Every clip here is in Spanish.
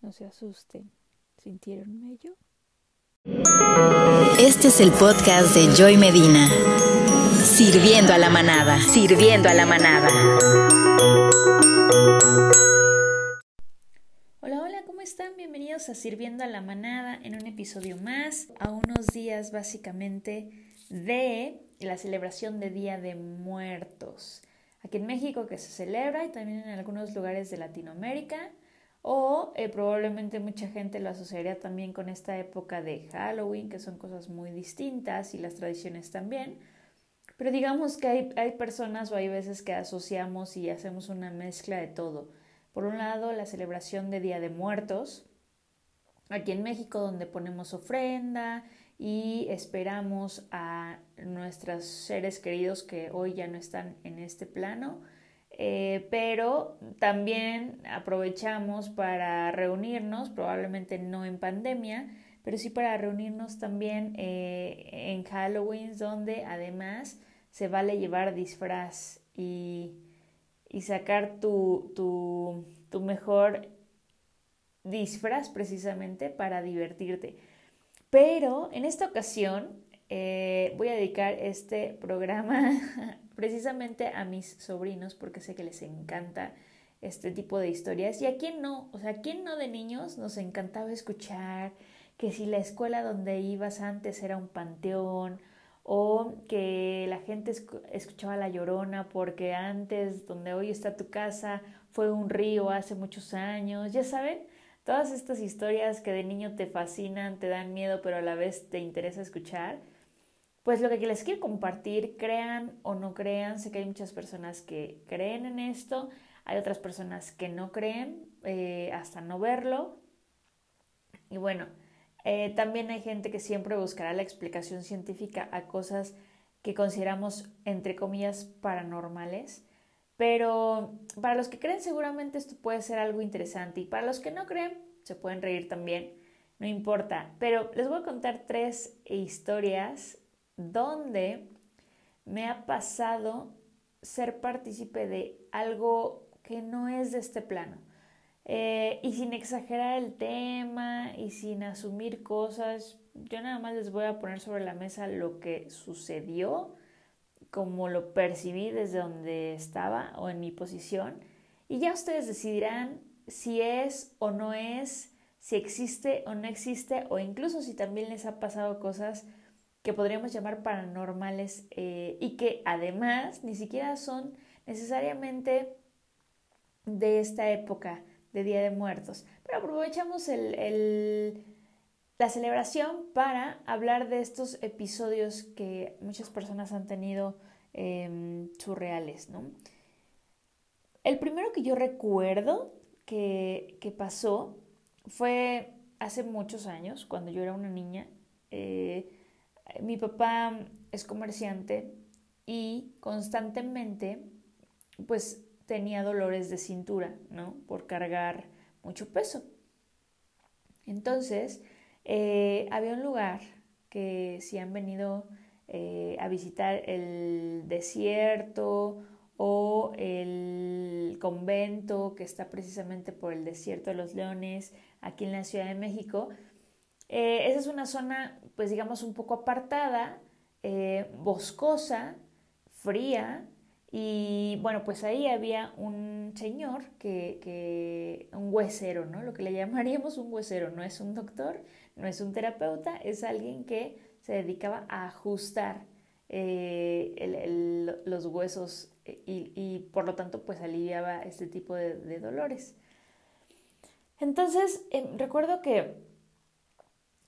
No se asusten. ¿Sintieron mello? Este es el podcast de Joy Medina. Sirviendo a la manada. Sirviendo a la manada. Hola, hola, ¿cómo están? Bienvenidos a Sirviendo a la manada en un episodio más, a unos días básicamente de la celebración de Día de Muertos. Aquí en México que se celebra y también en algunos lugares de Latinoamérica. O eh, probablemente mucha gente lo asociaría también con esta época de Halloween, que son cosas muy distintas y las tradiciones también. Pero digamos que hay, hay personas o hay veces que asociamos y hacemos una mezcla de todo. Por un lado, la celebración de Día de Muertos, aquí en México, donde ponemos ofrenda y esperamos a nuestros seres queridos que hoy ya no están en este plano eh, pero también aprovechamos para reunirnos, probablemente no en pandemia, pero sí para reunirnos también eh, en Halloween, donde además se vale llevar disfraz y, y sacar tu, tu, tu mejor disfraz precisamente para divertirte. Pero en esta ocasión eh, voy a dedicar este programa precisamente a mis sobrinos porque sé que les encanta este tipo de historias. Y a quién no, o sea, a quién no de niños nos encantaba escuchar que si la escuela donde ibas antes era un panteón o que la gente escuchaba la llorona porque antes donde hoy está tu casa fue un río hace muchos años, ya saben, todas estas historias que de niño te fascinan, te dan miedo, pero a la vez te interesa escuchar pues lo que les quiero compartir, crean o no crean, sé que hay muchas personas que creen en esto, hay otras personas que no creen eh, hasta no verlo. Y bueno, eh, también hay gente que siempre buscará la explicación científica a cosas que consideramos, entre comillas, paranormales. Pero para los que creen seguramente esto puede ser algo interesante y para los que no creen se pueden reír también, no importa. Pero les voy a contar tres historias donde me ha pasado ser partícipe de algo que no es de este plano. Eh, y sin exagerar el tema y sin asumir cosas, yo nada más les voy a poner sobre la mesa lo que sucedió, como lo percibí desde donde estaba o en mi posición. Y ya ustedes decidirán si es o no es, si existe o no existe, o incluso si también les ha pasado cosas que podríamos llamar paranormales eh, y que además ni siquiera son necesariamente de esta época de Día de Muertos. Pero aprovechamos el, la celebración para hablar de estos episodios que muchas personas han tenido em, surreales. ¿no? El primero que yo recuerdo que, que, pasó fue hace muchos años, cuando yo era una niña. Eh, mi papá es comerciante y constantemente pues tenía dolores de cintura, ¿no? Por cargar mucho peso. Entonces, eh, había un lugar que si han venido eh, a visitar el desierto o el convento que está precisamente por el desierto de los leones aquí en la Ciudad de México, eh, esa es una zona, pues digamos, un poco apartada, boscosa, fría, y bueno, pues ahí había un señor que, que, un huesero, ¿no? Lo que le llamaríamos un huesero, no es un doctor, no es un terapeuta, es alguien que se dedicaba a ajustar eh, los huesos y, por lo tanto pues aliviaba este tipo de, dolores. Entonces, recuerdo que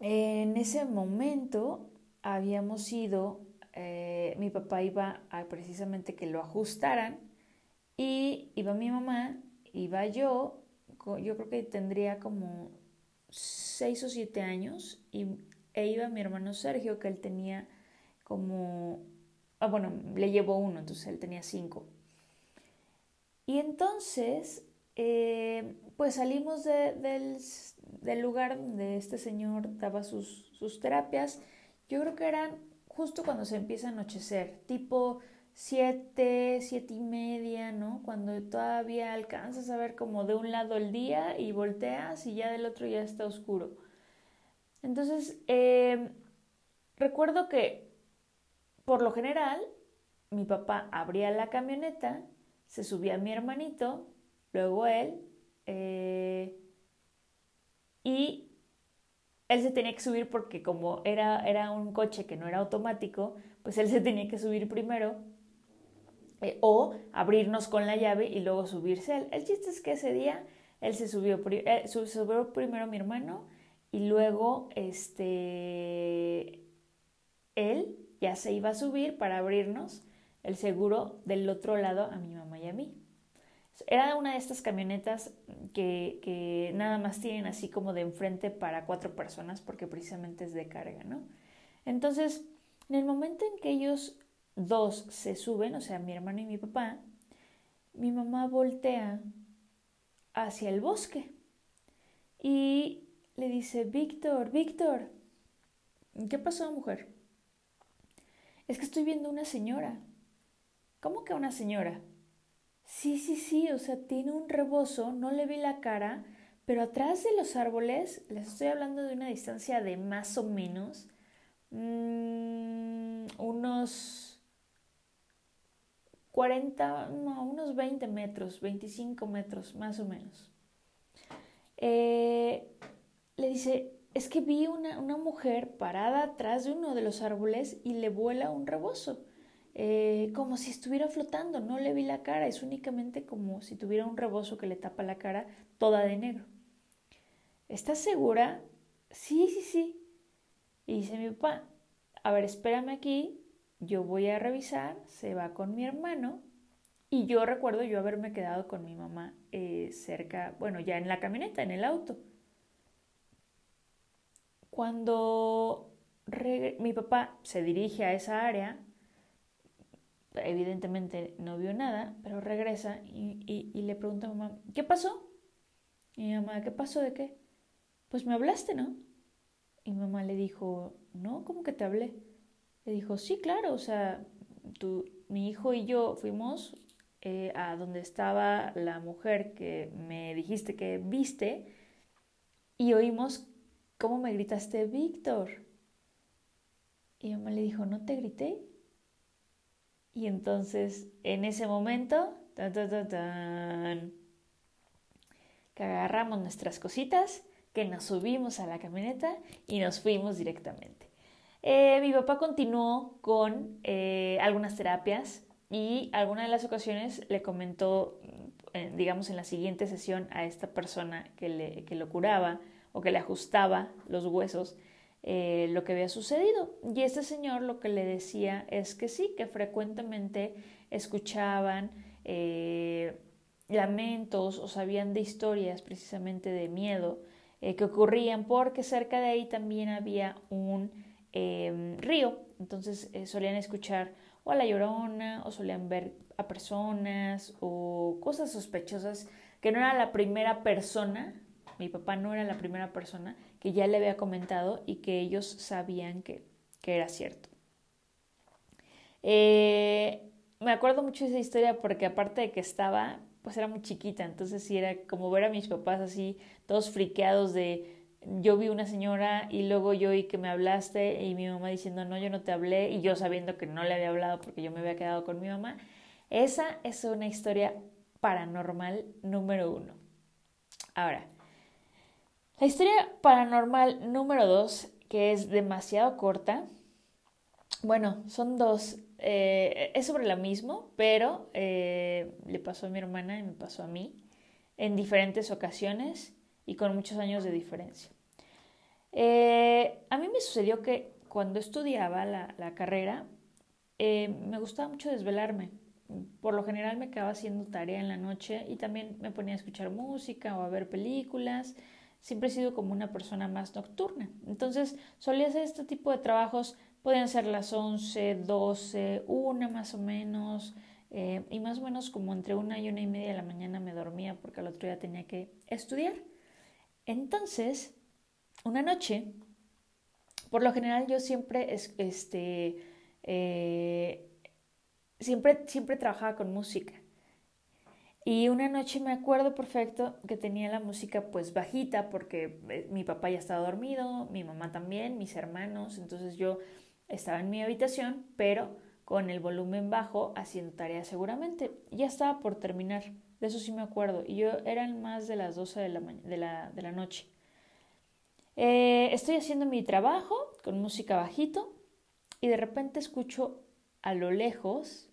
en ese momento habíamos ido, eh, mi papá iba a precisamente que lo ajustaran y iba mi mamá, iba yo, yo creo que tendría como seis o siete años y, e iba mi hermano Sergio que él tenía como, ah, bueno, le llevó uno, entonces él tenía cinco. Y entonces, eh, pues salimos del, del lugar donde este señor daba sus, sus terapias, yo creo que eran justo cuando se empieza a anochecer, tipo siete, siete y media, ¿no? Cuando todavía alcanzas a ver como de un lado el día y volteas y ya del otro ya está oscuro. Entonces, em, recuerdo que por lo general mi papá abría la camioneta, se subía mi hermanito, luego él, eh, y él se tenía que subir porque como era, era un coche que no era automático, pues él se tenía que subir primero eh, o abrirnos con la llave y luego subirse él. El chiste es que ese día él se subió, eh, subió primero mi hermano y luego este él ya se iba a subir para abrirnos el seguro del otro lado a mi mamá y a mí. Era una de estas camionetas que, que, nada más tienen así como de enfrente para cuatro personas porque precisamente es de carga, ¿no? Entonces, en el momento en que ellos dos se suben, o sea, mi hermano y mi papá, mi mamá voltea hacia el bosque y le dice, Víctor, Víctor, ¿qué pasó, mujer? Es que estoy viendo una señora. ¿Cómo que una señora? Sí, sí, sí, o sea, tiene un rebozo, no le vi la cara, pero atrás de los árboles, les estoy hablando de una distancia de más o menos mmm, unos 40, no, unos 20 metros, 25 metros, más o menos. Eh, le dice, es que vi una, una mujer parada atrás de uno de los árboles y le vuela un rebozo. Eh, como si estuviera flotando, no le vi la cara, es únicamente como si tuviera un rebozo que le tapa la cara toda de negro. ¿Estás segura? Sí, sí, sí. Y dice mi papá, a ver, espérame aquí, yo voy a revisar, se va con mi hermano y yo recuerdo yo haberme quedado con mi mamá eh, cerca, bueno, ya en la camioneta, en el auto. Cuando mi papá se dirige a esa área, evidentemente no vio nada, pero regresa y, le pregunta a mamá, ¿qué pasó? Y mi mamá, ¿qué pasó de qué? Pues me hablaste, ¿no? Y mamá le dijo, no, ¿cómo que te hablé? Le dijo, sí, claro, o sea, tú, mi hijo y yo fuimos eh, a donde estaba la mujer que me dijiste que viste y oímos cómo me gritaste, Víctor. Y mamá le dijo, ¿no te grité? Y entonces, en ese momento, que agarramos nuestras cositas, que nos subimos a la camioneta y nos fuimos directamente. Eh, mi papá continuó con eh, algunas terapias y alguna de las ocasiones le comentó, eh, digamos, en la siguiente sesión a esta persona que, le, que lo curaba o que le ajustaba los huesos, eh, lo que había sucedido. Y este señor lo que le decía es que sí, que frecuentemente escuchaban lamentos o sabían de historias precisamente de miedo que ocurrían porque cerca de ahí también había un em, río. Entonces solían escuchar o a la llorona o solían ver a personas o cosas sospechosas que no era la primera persona, mi papá no era la primera persona que ya le había comentado y que ellos sabían que, era cierto. Eh, me acuerdo mucho de esa historia porque aparte de que estaba, pues era muy chiquita, entonces sí era como ver a mis papás así, todos friqueados de yo vi una señora y luego yo oí que me hablaste y mi mamá diciendo no, yo no te hablé y yo sabiendo que no le había hablado porque yo me había quedado con mi mamá. Esa es una historia paranormal número uno. Ahora, la historia paranormal número dos, que es demasiado corta, bueno, son dos. Eh, es sobre lo mismo, pero eh, le pasó a mi hermana y me pasó a mí en diferentes ocasiones y con muchos años de diferencia. Eh, a mí me sucedió que cuando estudiaba la, la carrera, me gustaba mucho desvelarme. Por lo general me quedaba haciendo tarea en la noche y también me ponía a escuchar música o a ver películas siempre he sido como una persona más nocturna. Entonces solía hacer este tipo de trabajos, podían ser las 11, 12, una más o menos, eh, y más o menos como entre una y una y media de la mañana me dormía porque al otro día tenía que estudiar. Entonces, una noche, por lo general yo siempre este, eh, siempre, siempre trabajaba con música. Y una noche me acuerdo perfecto que tenía la música pues bajita porque eh, mi papá ya estaba dormido, mi mamá también, mis hermanos, entonces yo estaba en mi habitación, pero con el volumen bajo haciendo tarea seguramente. Ya estaba por terminar, de eso sí me acuerdo, y yo eran más de las 12 de la, de la, de la noche. Eh, estoy haciendo mi trabajo con música bajito y de repente escucho a lo lejos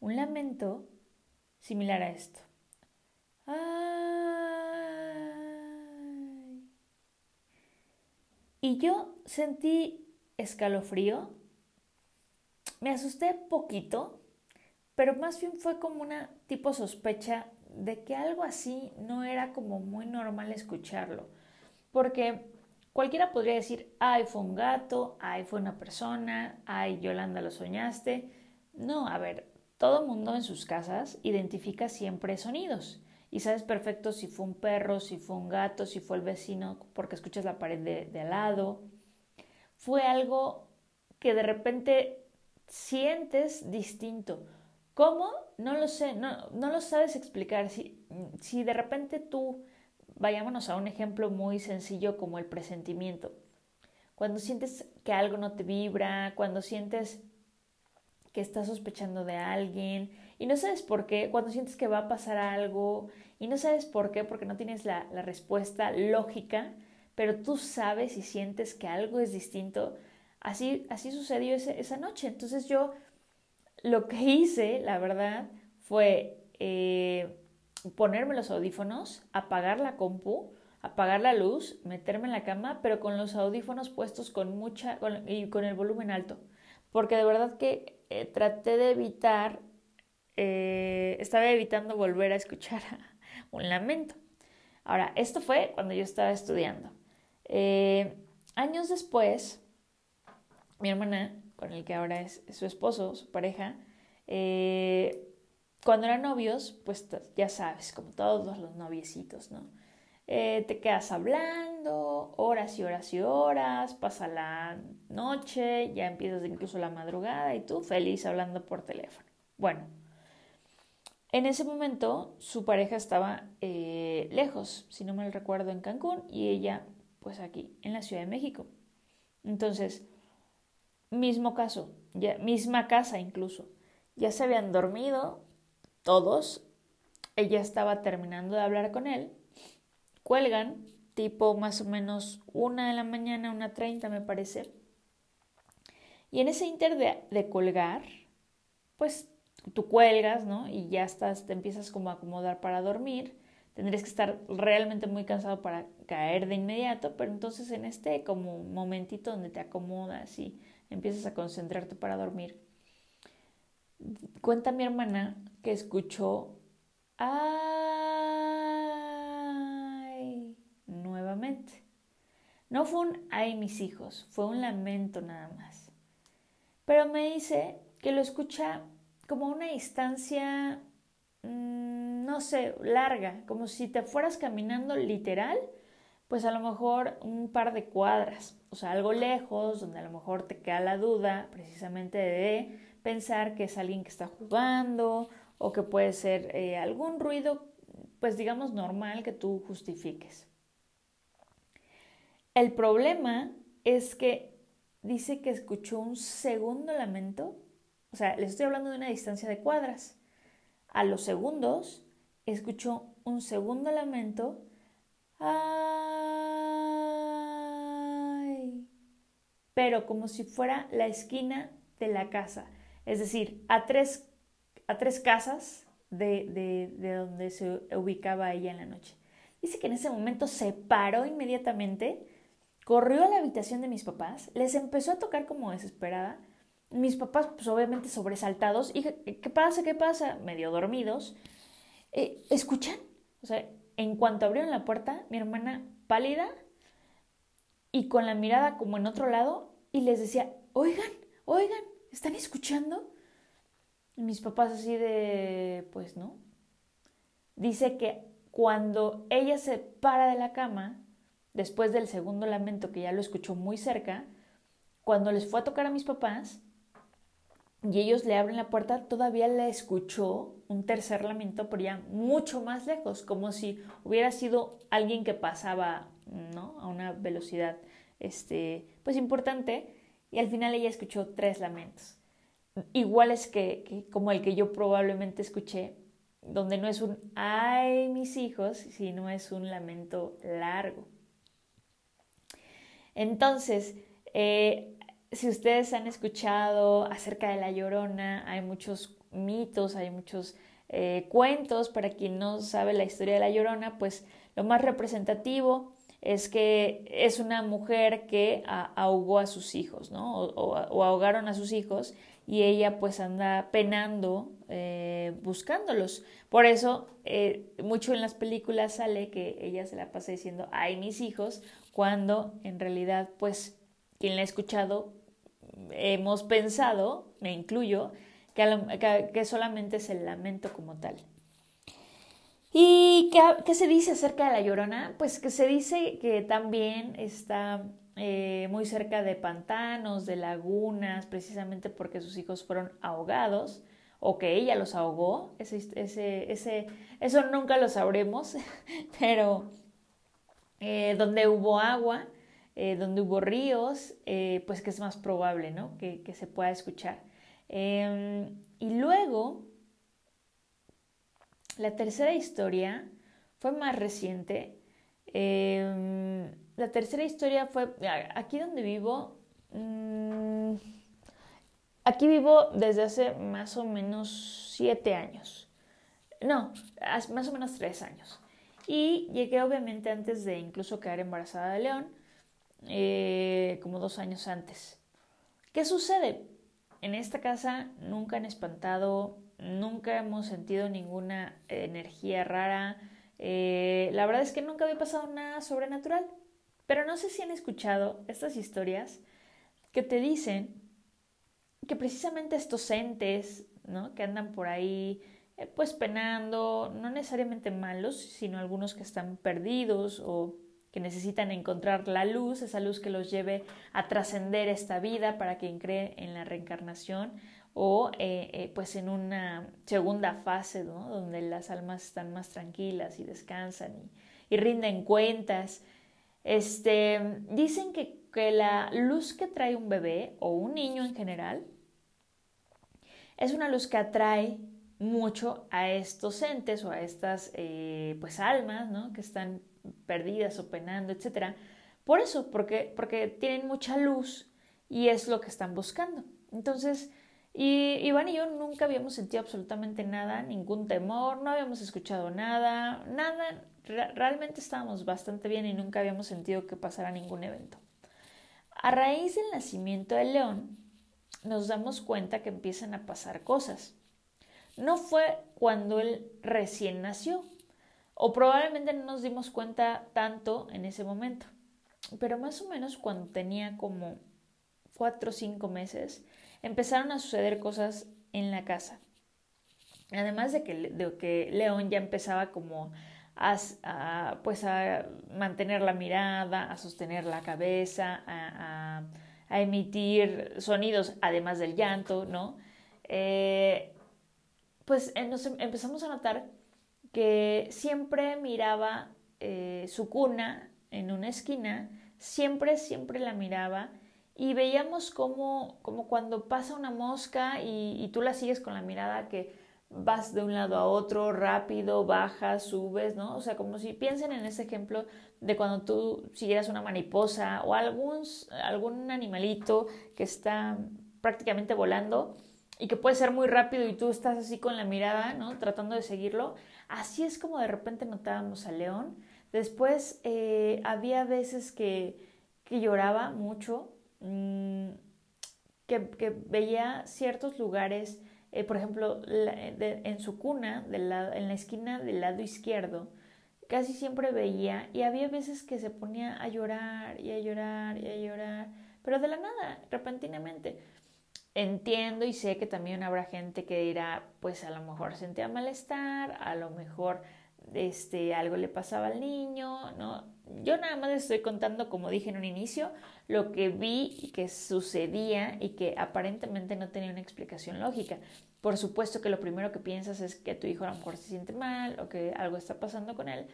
un lamento similar a esto. Y yo sentí escalofrío, me asusté poquito, pero más bien fue como una tipo sospecha de que algo así no era como muy normal escucharlo, porque cualquiera podría decir, ay, fue un gato, ay, fue una persona, ay, Yolanda lo soñaste. No, a ver, todo mundo en sus casas identifica siempre sonidos y sabes perfecto si fue un perro, si fue un gato, si fue el vecino, porque escuchas la pared de, al lado. Fue algo que de repente sientes distinto. ¿Cómo? No lo sé, no, no lo sabes explicar. Si, si de repente tú, vayámonos a un ejemplo muy sencillo como el presentimiento. Cuando sientes que algo no te vibra, cuando sientes que estás sospechando de alguien y no sabes por qué, cuando sientes que va a pasar algo y no sabes por qué, porque no tienes la, respuesta lógica, pero tú sabes y sientes que algo es distinto, así, así sucedió esa noche. Entonces yo lo que hice, la verdad, fue eh, ponerme los audífonos, apagar la compu, apagar la luz, meterme en la cama, pero con los audífonos puestos con mucha y con el volumen alto, porque de verdad que eh, traté de evitar, eh, estaba evitando volver a escuchar un lamento. Ahora, esto fue cuando yo estaba estudiando. Años después, mi hermana, con el que ahora es, su esposo, su pareja, cuando eran novios, pues ya sabes, como todos los noviecitos, ¿no? te quedas hablando horas y horas y horas, pasa la noche, ya empiezas incluso la madrugada y tú feliz hablando por teléfono. Bueno, en ese momento su pareja estaba eh, lejos, si no me recuerdo, en Cancún y ella pues aquí, en la Ciudad de México. Entonces, mismo caso, ya, misma casa incluso, ya se habían dormido todos, ella estaba terminando de hablar con él, cuelgan, tipo más o menos una de la mañana, una treinta me parece, y en ese inter de, colgar, pues tú cuelgas, ¿no? Y ya estás, te empiezas como a acomodar para dormir. Tendrías que estar realmente muy cansado para caer de inmediato, pero entonces en este como momentito donde te acomodas y empiezas a concentrarte para dormir, cuenta mi hermana que escuchó ay nuevamente. No fue un ay mis hijos, fue un lamento nada más pero me dice que lo escucha como una distancia, mm, no sé, larga, como si te fueras caminando literal, pues a lo mejor un par de cuadras, o sea, algo lejos, donde a lo mejor te queda la duda precisamente de pensar que es alguien que está jugando o que puede ser eh, algún ruido, pues digamos normal que tú justifiques. El problema es que dice que escuchó un segundo lamento. O sea, les estoy hablando de una distancia de cuadras. A los segundos escuchó un segundo lamento. Ay. Pero como si fuera la esquina de la casa. Es decir, a tres, a tres casas de, de, de donde se ubicaba ella en la noche. Dice que en ese momento se paró inmediatamente Corrió a la habitación de mis papás, les empezó a tocar como desesperada. Mis papás, pues obviamente sobresaltados, y ¿qué pasa? ¿Qué pasa? Medio dormidos. Eh, ¿Escuchan? O sea, en cuanto abrieron la puerta, mi hermana pálida y con la mirada como en otro lado, y les decía, oigan, oigan, ¿están escuchando? Y mis papás así de, pues no. Dice que cuando ella se para de la cama, después del segundo lamento que ya lo escuchó muy cerca, cuando les fue a tocar a mis papás, y ellos le abren la puerta, todavía le escuchó un tercer lamento, pero ya mucho más lejos, como si hubiera sido alguien que pasaba ¿no? a una velocidad este, pues importante, y al final ella escuchó tres lamentos, iguales que, que como el que yo probablemente escuché, donde no es un ay mis hijos, sino es un lamento largo. Entonces, eh, si ustedes han escuchado acerca de la llorona, hay muchos mitos, hay muchos eh, cuentos. Para quien no sabe la historia de la llorona, pues lo más representativo es que es una mujer que ahogó a sus hijos, ¿no? O, ahogaron a sus hijos y ella pues anda penando eh, buscándolos. Por eso eh, mucho en las películas sale que ella se la pasa diciendo, ay mis hijos, cuando en realidad pues quien la ha escuchado hemos pensado, me incluyo, que, solamente es el lamento como tal. ¿Y qué, se dice acerca de la llorona? Pues que se dice que también está eh, muy cerca de pantanos, de lagunas, precisamente porque sus hijos fueron ahogados o que ella los ahogó. Ese, ese, eso nunca lo sabremos, pero eh, donde hubo agua, eh, donde hubo ríos, pues que es más probable, ¿no? Que, se pueda escuchar. Em, y luego, la tercera historia fue más reciente. Em, la tercera historia fue, aquí donde vivo, mm, aquí vivo desde hace más o menos siete años. No, más o menos tres años. Y llegué obviamente antes de incluso quedar embarazada de León eh, como dos años antes. ¿Qué sucede? En esta casa nunca han espantado, nunca hemos sentido ninguna energía rara. Eh, la verdad es que nunca había pasado nada sobrenatural. Pero no sé si han escuchado estas historias que te dicen que precisamente estos entes, ¿no? Que andan por ahí, eh, pues penando, no necesariamente malos, sino algunos que están perdidos o que necesitan encontrar la luz, esa luz que los lleve a trascender esta vida para quien cree en la reencarnación o eh, eh, pues en una segunda fase donde las almas están más tranquilas y descansan y, rinden cuentas. Este, dicen que, que, la luz que trae un bebé o un niño en general es una luz que atrae mucho a estos entes o a estas eh, pues almas ¿no? que están perdidas o penando, etc. Por eso, porque, porque tienen mucha luz y es lo que están buscando. Entonces, y Iván y yo nunca habíamos sentido absolutamente nada, ningún temor, no habíamos escuchado nada, nada, realmente estábamos bastante bien y nunca habíamos sentido que pasara ningún evento. A raíz del nacimiento del león, nos damos cuenta que empiezan a pasar cosas. No fue cuando él recién nació, o probablemente no nos dimos cuenta tanto en ese momento. Pero más o menos cuando tenía como cuatro o cinco meses, empezaron a suceder cosas en la casa. Además de que, de que León ya empezaba como a, pues a mantener la mirada, a sostener la cabeza, a, emitir sonidos, además del llanto, ¿no? Eh, pues eh, nos em, empezamos a notar que siempre miraba eh, su cuna en una esquina, siempre, siempre la miraba y veíamos como, como cuando pasa una mosca y, tú la sigues con la mirada que vas de un lado a otro, rápido, bajas, subes, ¿no? O sea, como si piensen en ese ejemplo de cuando tú siguieras una mariposa o algún, algún animalito que está prácticamente volando y que puede ser muy rápido y tú estás así con la mirada, ¿no? Tratando de seguirlo. Así es como de repente notábamos a León. Después eh, había veces que, lloraba mucho, mm, que, veía ciertos lugares, eh, por ejemplo, en su cuna, en la esquina del lado izquierdo, casi siempre veía y había veces que se ponía a llorar y a llorar y a llorar, pero de la nada, repentinamente. Entiendo y sé que también habrá gente que dirá, pues a lo mejor sentía malestar, a lo mejor este, algo le pasaba al niño, ¿no? Yo nada más estoy contando, como dije en un inicio, lo que vi que sucedía y que aparentemente no tenía una explicación lógica. Por supuesto que lo primero que piensas es que tu hijo a lo mejor se siente mal o que algo está pasando con él,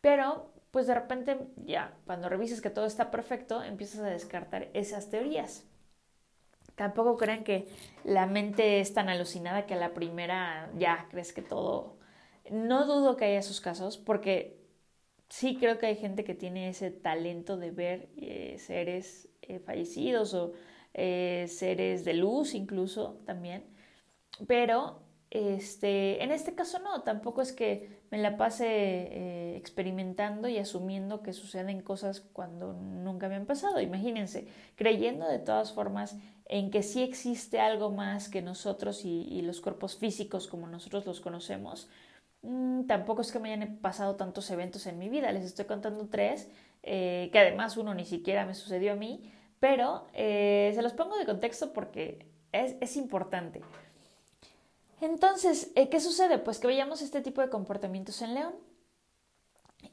pero pues de repente ya, cuando revisas que todo está perfecto, empiezas a descartar esas teorías. Tampoco crean que la mente es tan alucinada que a la primera ya crees que todo... No dudo que haya esos casos porque sí creo que hay gente que tiene ese talento de ver eh, seres eh, fallecidos o eh, seres de luz incluso también. Pero este, en este caso no, tampoco es que me la pase experimentando y asumiendo que suceden cosas cuando nunca me han pasado. Imagínense, creyendo de todas formas en que sí existe algo más que nosotros y, los cuerpos físicos como nosotros los conocemos. Mm, tampoco es que me hayan pasado tantos eventos en mi vida, les estoy contando tres, eh, que además uno ni siquiera me sucedió a mí, pero eh, se los pongo de contexto porque es importante. Entonces, eh, ¿qué sucede? Pues que veíamos este tipo de comportamientos en León.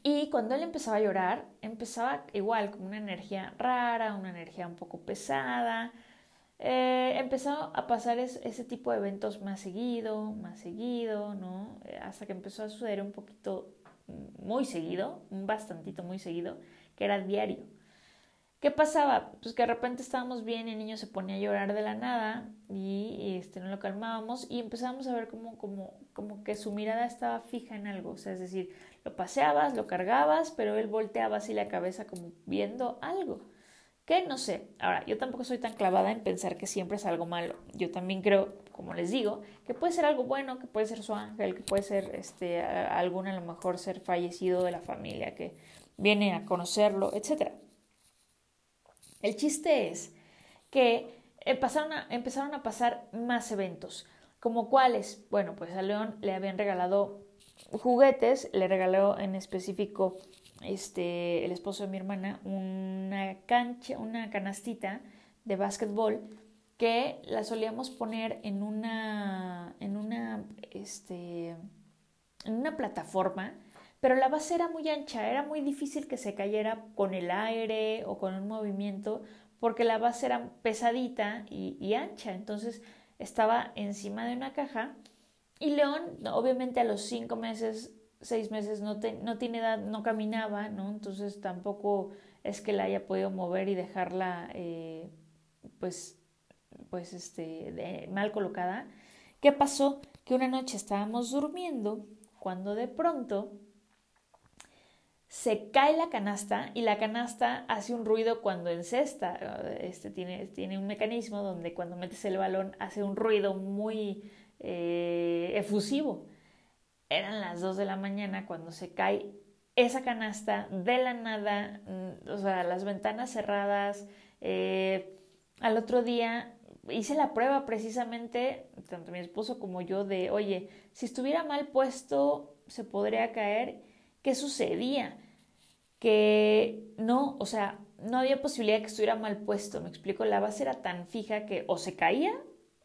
Y cuando él empezaba a llorar, empezaba igual como una energía rara, una energía un poco pesada, eh, empezó a pasar ese tipo de eventos más seguido, más seguido, ¿no? Eh, hasta que empezó a suceder un poquito mm, muy seguido, un bastantito muy seguido, que era diario. ¿Qué pasaba? Pues que de repente estábamos bien y el niño se ponía a llorar de la nada y, este, no lo calmábamos y empezábamos a ver como, como, como que su mirada estaba fija en algo. O sea, es decir, lo paseabas, lo cargabas, pero él volteaba así la cabeza como viendo algo. ¿Qué? No sé. Ahora, yo tampoco soy tan clavada en pensar que siempre es algo malo. Yo también creo, como les digo, que puede ser algo bueno, que puede ser su ángel, que puede ser este, algún a lo mejor ser fallecido de la familia que viene a conocerlo, etc. El chiste es que empezaron a, empezaron a pasar más eventos. ¿Como cuáles? Bueno, pues a León le habían regalado juguetes, le regaló en específico este, el esposo de mi hermana una cancha, una canastita de básquetbol que la solíamos poner en una, en una, este, en una plataforma, pero la base era muy ancha, era muy difícil que se cayera con el aire o con un movimiento, porque la base era pesadita y, ancha, entonces estaba encima de una caja y León, obviamente a los cinco meses seis meses no, no tiene edad, no caminaba, ¿no? Entonces tampoco es que la haya podido mover y dejarla, eh, pues, pues, este, mal colocada. ¿Qué pasó? Que una noche estábamos durmiendo cuando de pronto se cae la canasta y la canasta hace un ruido cuando encesta. Este tiene, tiene un mecanismo donde cuando metes el balón hace un ruido muy eh, efusivo. Eran las 2 de la mañana cuando se cae esa canasta de la nada, mm, o sea, las ventanas cerradas. Eh, al otro día hice la prueba precisamente, tanto mi esposo como yo, de, oye, si estuviera mal puesto, se podría caer. ¿Qué sucedía? Que no, o sea, no había posibilidad de que estuviera mal puesto. Me explico, la base era tan fija que o se caía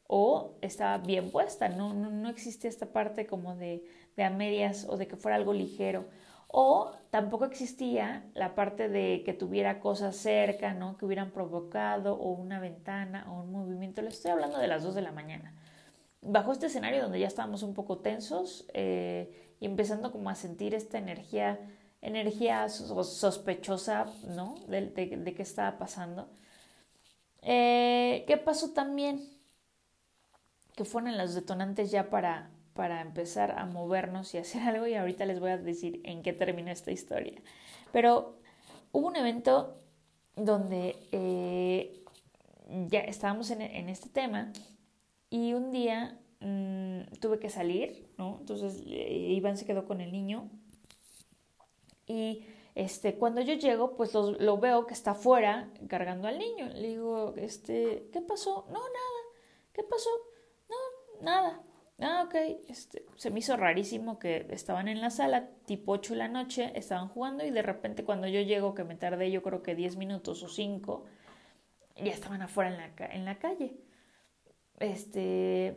o estaba bien puesta. No, no, no existe esta parte como de, de a medias o de que fuera algo ligero. O tampoco existía la parte de que tuviera cosas cerca, ¿no? Que hubieran provocado o una ventana o un movimiento. Le estoy hablando de las 2 de la mañana. Bajo este escenario donde ya estábamos un poco tensos eh, y empezando como a sentir esta energía, energía sospechosa, ¿no? De, de, qué estaba pasando. Eh, ¿Qué pasó también? Que fueron los detonantes ya para, para empezar a movernos y hacer algo y ahorita les voy a decir en qué terminó esta historia. Pero hubo un evento donde eh, ya estábamos en, este tema y un día mm, tuve que salir, ¿no? Entonces eh, Iván se quedó con el niño y este, cuando yo llego, pues lo, lo, veo que está afuera cargando al niño. Le digo, este, ¿qué pasó? No, nada. ¿Qué pasó? No, nada. Ah, ok. Este, se me hizo rarísimo que estaban en la sala, tipo 8 de la noche, estaban jugando y de repente cuando yo llego, que me tardé yo creo que 10 minutos o 5, ya estaban afuera en la, en la calle. Este,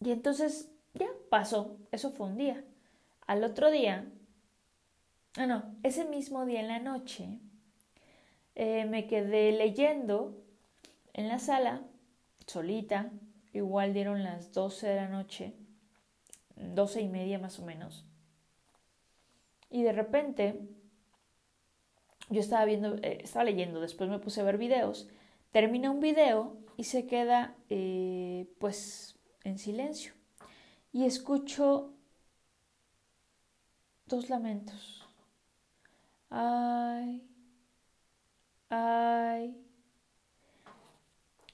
y entonces ya pasó, eso fue un día. Al otro día ah, no, ese mismo día en la noche eh, me quedé leyendo en la sala, solita, igual dieron las 12 de la noche, 12 y media más o menos. Y de repente, yo estaba viendo, eh, estaba leyendo, después me puse a ver videos, termina un video y se queda eh, pues en silencio. Y escucho dos lamentos. Ay, ay.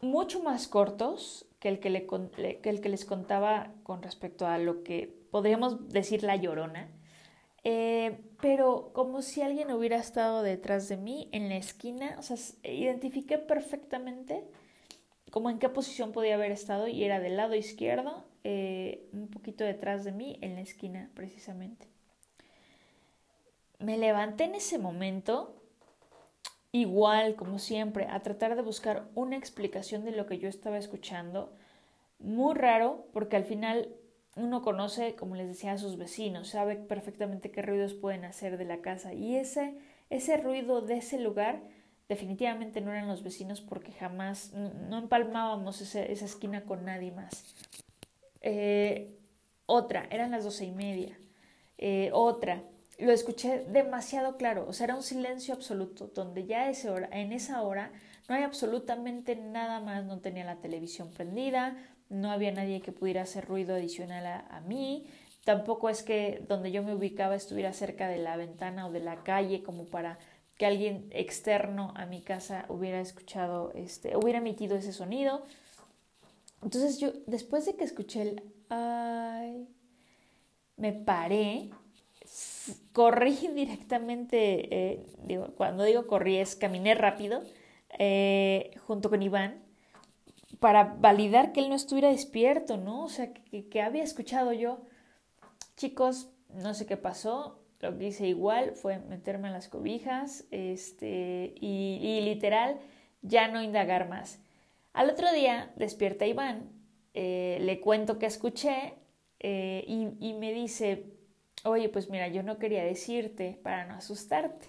Mucho más cortos que el que, les contaba con respecto a lo que podríamos decir la llorona. Eh, pero como si alguien hubiera estado detrás de mí en la esquina, o sea, identifiqué perfectamente como en qué posición podía haber estado y era del lado izquierdo, eh, un poquito detrás de mí, en la esquina precisamente. Me levanté en ese momento, igual como siempre, a tratar de buscar una explicación de lo que yo estaba escuchando. Muy raro, porque al final uno conoce, como les decía, a sus vecinos, sabe perfectamente qué ruidos pueden hacer de la casa y ese, ese ruido de ese lugar definitivamente no eran los vecinos porque jamás, no empalmábamos esa esquina con nadie más. Eh, otra, eran las doce y media. Eh, otra, lo escuché demasiado claro, o sea, era un silencio absoluto, donde ya ese hora, en esa hora no hay absolutamente nada más, no tenía la televisión prendida, no había nadie que pudiera hacer ruido adicional a, a mí, tampoco es que donde yo me ubicaba estuviera cerca de la ventana o de la calle como para que alguien externo a mi casa hubiera escuchado, este, hubiera emitido ese sonido. Entonces yo, después de que escuché el ay, me paré corrí directamente, eh, digo, cuando digo corrí es caminé rápido eh, junto con Iván para validar que él no estuviera despierto, ¿no? O sea, que, había escuchado yo. Chicos, no sé qué pasó, lo que hice igual fue meterme en las cobijas este, y, literal ya no indagar más. Al otro día despierta Iván, eh, le cuento que escuché y, y me dice, oye, pues mira, yo no quería decirte para no asustarte,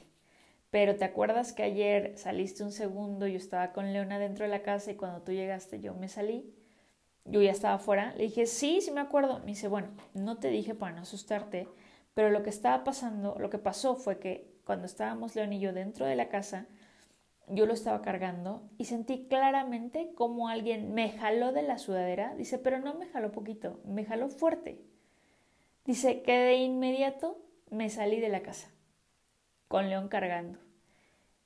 pero ¿te acuerdas que ayer saliste un segundo, yo estaba con Leona dentro de la casa y cuando tú llegaste yo me salí? Yo ya estaba afuera. Le dije, sí, sí me acuerdo. Me dice, bueno, no te dije para no asustarte, pero lo que estaba pasando, lo que pasó fue que cuando estábamos León y yo dentro de la casa, yo lo estaba cargando y sentí claramente como alguien me jaló de la sudadera. Dice, pero no me jaló poquito, me jaló fuerte. Dice que de inmediato me salí de la casa, con León cargando.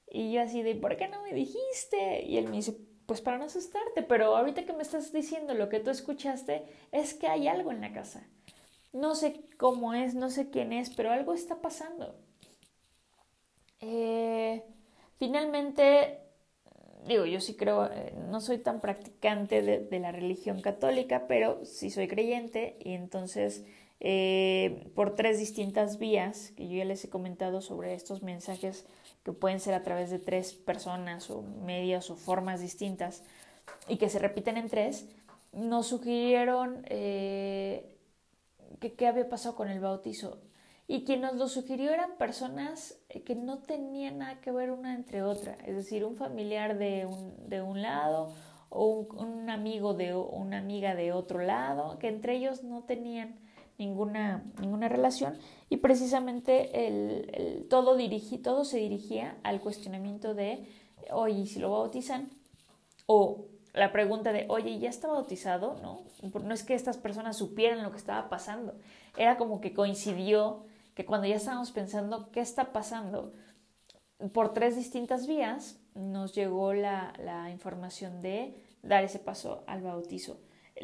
Y yo así de, ¿por qué no me dijiste? Y él me dice, pues para no asustarte, pero ahorita que me estás diciendo lo que tú escuchaste es que hay algo en la casa. No sé cómo es, no sé quién es, pero algo está pasando. Eh, finalmente, digo, yo sí creo, eh, no soy tan practicante de, de, la religión católica, pero sí soy creyente y entonces eh, por tres distintas vías que yo ya les he comentado sobre estos mensajes que pueden ser a través de tres personas o medios o formas distintas y que se repiten en tres, nos sugirieron eh, qué había pasado con el bautizo. Y quien nos lo sugirió eran personas eh, que no tenían nada que ver una entre otra, es decir, un familiar de un, de un lado o un, un amigo de una amiga de otro lado, que entre ellos no tenían ninguna, ninguna relación y precisamente el, todo, dirigí, todo se dirigía al cuestionamiento de, oye, si lo bautizan? O la pregunta de, oye, ¿ya está bautizado? ¿No? no es que estas personas supieran lo que estaba pasando, era como que coincidió que cuando ya estábamos pensando qué está pasando, por tres distintas vías nos llegó la, la información de dar ese paso al bautizo.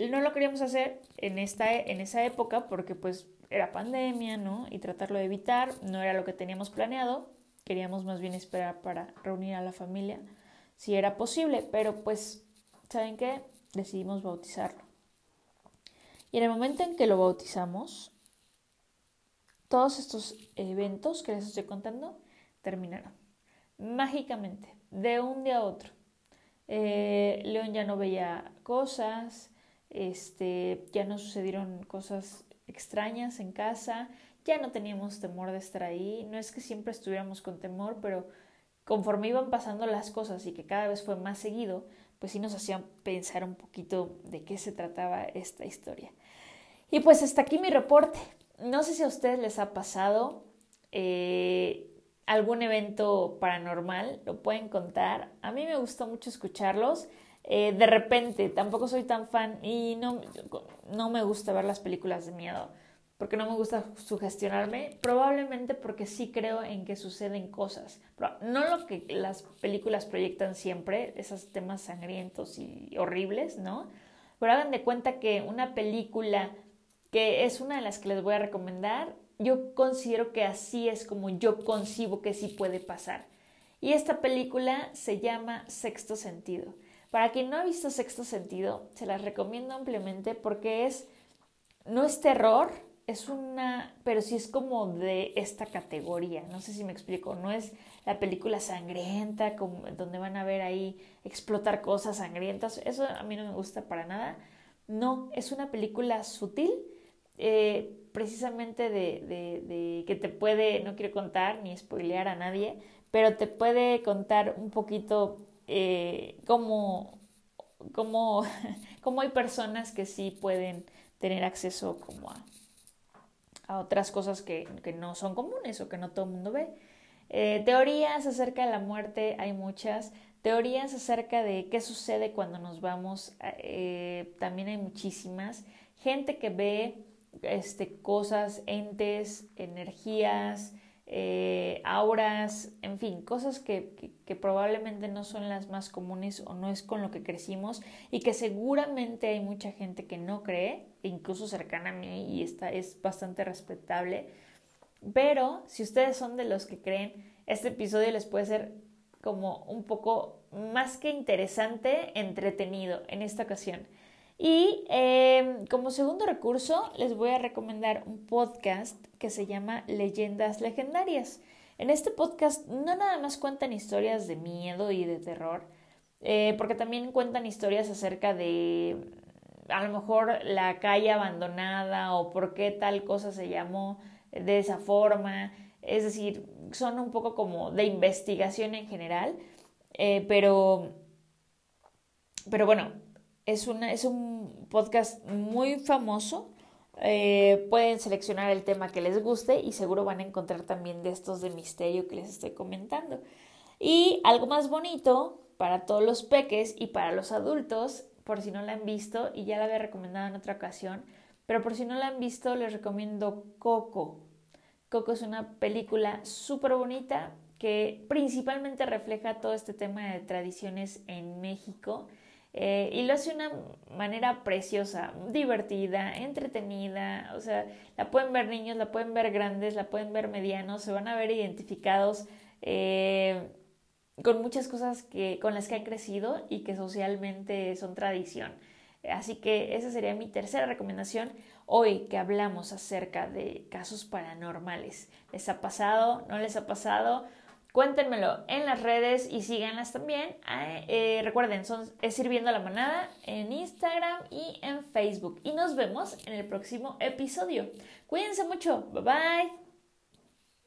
No lo queríamos hacer en, esta, en esa época porque pues era pandemia, ¿no? Y tratarlo de evitar, no era lo que teníamos planeado, queríamos más bien esperar para reunir a la familia si era posible, pero pues, ¿saben qué? Decidimos bautizarlo. Y en el momento en que lo bautizamos, todos estos eventos que les estoy contando terminaron. Mágicamente, de un día a otro. Eh, León ya no veía cosas, este, ya no sucedieron cosas extrañas en casa, ya no teníamos temor de estar ahí. No es que siempre estuviéramos con temor, pero conforme iban pasando las cosas y que cada vez fue más seguido, pues sí nos hacían pensar un poquito de qué se trataba esta historia. Y pues hasta aquí mi reporte. No sé si a ustedes les ha pasado eh, algún evento paranormal, lo pueden contar. A mí me gustó mucho escucharlos. Eh, de repente, tampoco soy tan fan y no, no me gusta ver las películas de miedo porque no me gusta sugestionarme, probablemente porque sí creo en que suceden cosas. no lo que las películas proyectan siempre, esos temas sangrientos y horribles, ¿no? Pero hagan de cuenta que una película que es una de las que les voy a recomendar, yo considero que así es como yo concibo que sí puede pasar. Y esta película se llama Sexto Sentido. Para quien no ha visto Sexto Sentido, se las recomiendo ampliamente porque es, no es terror, es una, pero sí es como de esta categoría, no sé si me explico, no es la película sangrienta, donde van a ver ahí explotar cosas sangrientas, eso a mí no me gusta para nada, no, es una película sutil, eh, precisamente de, de, que te puede, no quiero contar ni spoilear a nadie, pero te puede contar un poquito eh, cómo, cómo, cómo hay personas que sí pueden tener acceso como a a otras cosas que, no son comunes o que no todo el mundo ve. Eh, teorías acerca de la muerte hay muchas. Teorías acerca de qué sucede cuando nos vamos eh, también hay muchísimas. Gente que ve este, cosas, entes, energías, eh, auras, en fin, cosas que, que, probablemente no son las más comunes o no es con lo que crecimos y que seguramente hay mucha gente que no cree, incluso cercana a mí y esta es bastante respetable. Pero si ustedes son de los que creen, este episodio les puede ser como un poco más que interesante, entretenido en esta ocasión. Y em, como segundo recurso, les voy a recomendar un podcast que se llama Leyendas Legendarias. En este podcast no nada más cuentan historias de miedo y de terror, eh, porque también cuentan historias acerca de a lo mejor la calle abandonada o por qué tal cosa se llamó de esa forma. Es decir, son un poco como de investigación en general, eh, pero, pero bueno, es, una, es un podcast muy famoso. Eh, pueden seleccionar el tema que les guste y seguro van a encontrar también de estos de misterio que les estoy comentando. Y algo más bonito para todos los peques y para los adultos, por si no la han visto, y ya la había recomendado en otra ocasión, pero por si no la han visto, les recomiendo Coco. Coco es una película súper bonita que principalmente refleja todo este tema de tradiciones en México eh, y lo hace de una manera preciosa, divertida, entretenida, o sea, la pueden ver niños, la pueden ver grandes, la pueden ver medianos, se van a ver identificados eh, con muchas cosas que, con las que han crecido y que socialmente son tradición. Así que esa sería mi tercera recomendación hoy que hablamos acerca de casos paranormales. ¿Les ha pasado? ¿No les ha pasado? Cuéntenmelo en las redes y síganlas también. Ah, eh, recuerden, son, es Sirviendo a la Manada en Instagram y en Facebook. Y nos vemos en el próximo episodio. Cuídense mucho. Bye bye.